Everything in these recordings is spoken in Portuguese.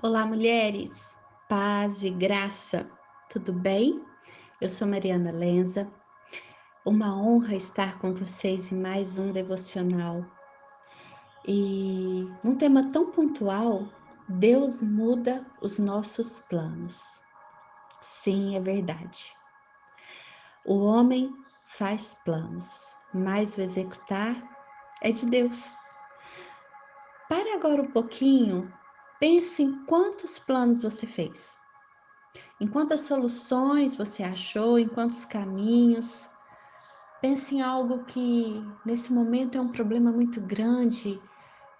Olá, mulheres, paz e graça, tudo bem? Eu sou Mariana Lenza, uma honra estar com vocês em mais um devocional. E num tema tão pontual, Deus muda os nossos planos. Sim, é verdade. O homem faz planos, mas o executar é de Deus. Pare agora um pouquinho Pense em quantos planos você fez, em quantas soluções você achou, em quantos caminhos. Pense em algo que nesse momento é um problema muito grande,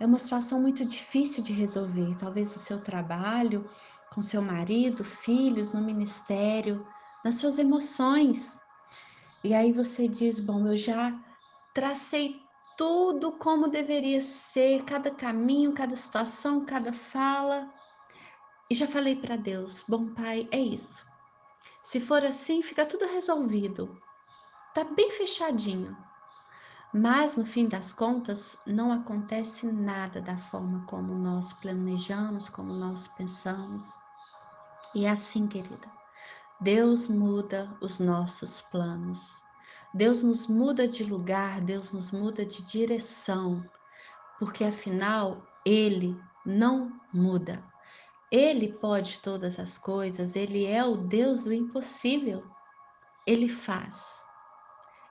é uma situação muito difícil de resolver. Talvez o seu trabalho, com seu marido, filhos, no ministério, nas suas emoções. E aí você diz: Bom, eu já tracei tudo como deveria ser, cada caminho, cada situação, cada fala. E já falei para Deus: Bom Pai, é isso. Se for assim, fica tudo resolvido. Tá bem fechadinho. Mas no fim das contas, não acontece nada da forma como nós planejamos, como nós pensamos. E é assim, querida. Deus muda os nossos planos. Deus nos muda de lugar, Deus nos muda de direção, porque afinal Ele não muda. Ele pode todas as coisas, Ele é o Deus do impossível. Ele faz,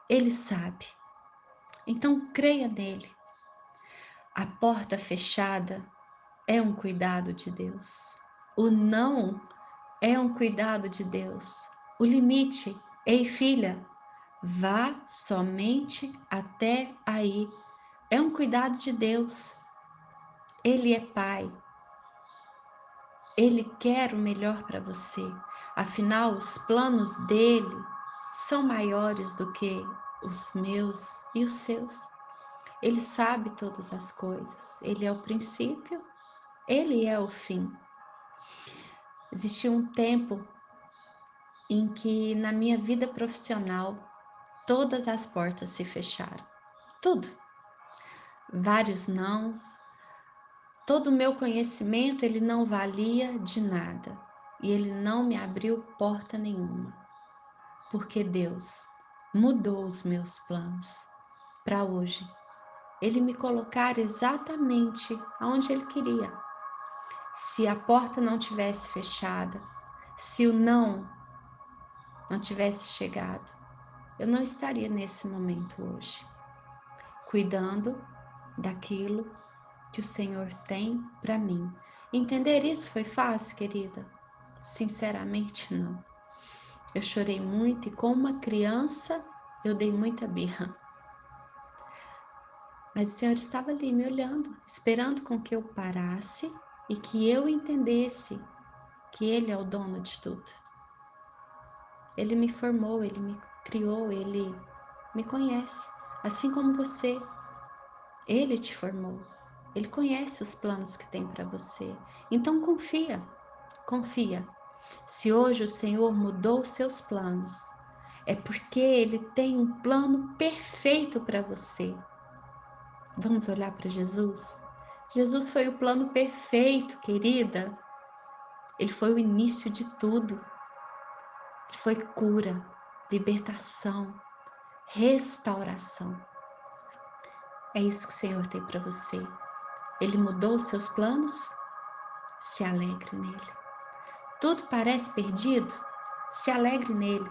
Ele sabe. Então creia nele. A porta fechada é um cuidado de Deus. O não é um cuidado de Deus. O limite, ei filha, Vá somente até aí. É um cuidado de Deus. Ele é Pai. Ele quer o melhor para você. Afinal, os planos dele são maiores do que os meus e os seus. Ele sabe todas as coisas. Ele é o princípio, ele é o fim. Existiu um tempo em que na minha vida profissional todas as portas se fecharam. Tudo. Vários nãos. Todo o meu conhecimento ele não valia de nada e ele não me abriu porta nenhuma. Porque Deus mudou os meus planos para hoje. Ele me colocar exatamente aonde ele queria. Se a porta não tivesse fechada, se o não não tivesse chegado, eu não estaria nesse momento hoje, cuidando daquilo que o Senhor tem para mim. Entender isso foi fácil, querida? Sinceramente, não. Eu chorei muito e, como uma criança, eu dei muita birra. Mas o Senhor estava ali me olhando, esperando com que eu parasse e que eu entendesse que Ele é o dono de tudo. Ele me formou, Ele me criou, ele me conhece, assim como você. Ele te formou. Ele conhece os planos que tem para você. Então confia, confia. Se hoje o Senhor mudou os seus planos, é porque Ele tem um plano perfeito para você. Vamos olhar para Jesus? Jesus foi o plano perfeito, querida. Ele foi o início de tudo. Ele foi cura, libertação, restauração. É isso que o Senhor tem para você. Ele mudou os seus planos? Se alegre nele. Tudo parece perdido? Se alegre nele.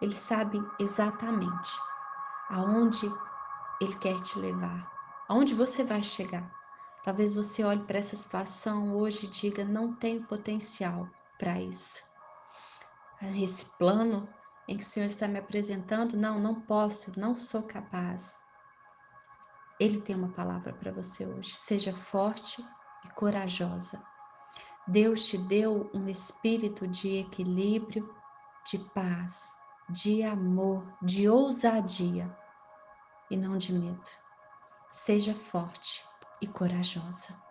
Ele sabe exatamente aonde ele quer te levar, aonde você vai chegar. Talvez você olhe para essa situação hoje e diga: não tenho potencial para isso. Esse plano em que o Senhor está me apresentando, não, não posso, não sou capaz. Ele tem uma palavra para você hoje. Seja forte e corajosa. Deus te deu um espírito de equilíbrio, de paz, de amor, de ousadia e não de medo. Seja forte e corajosa.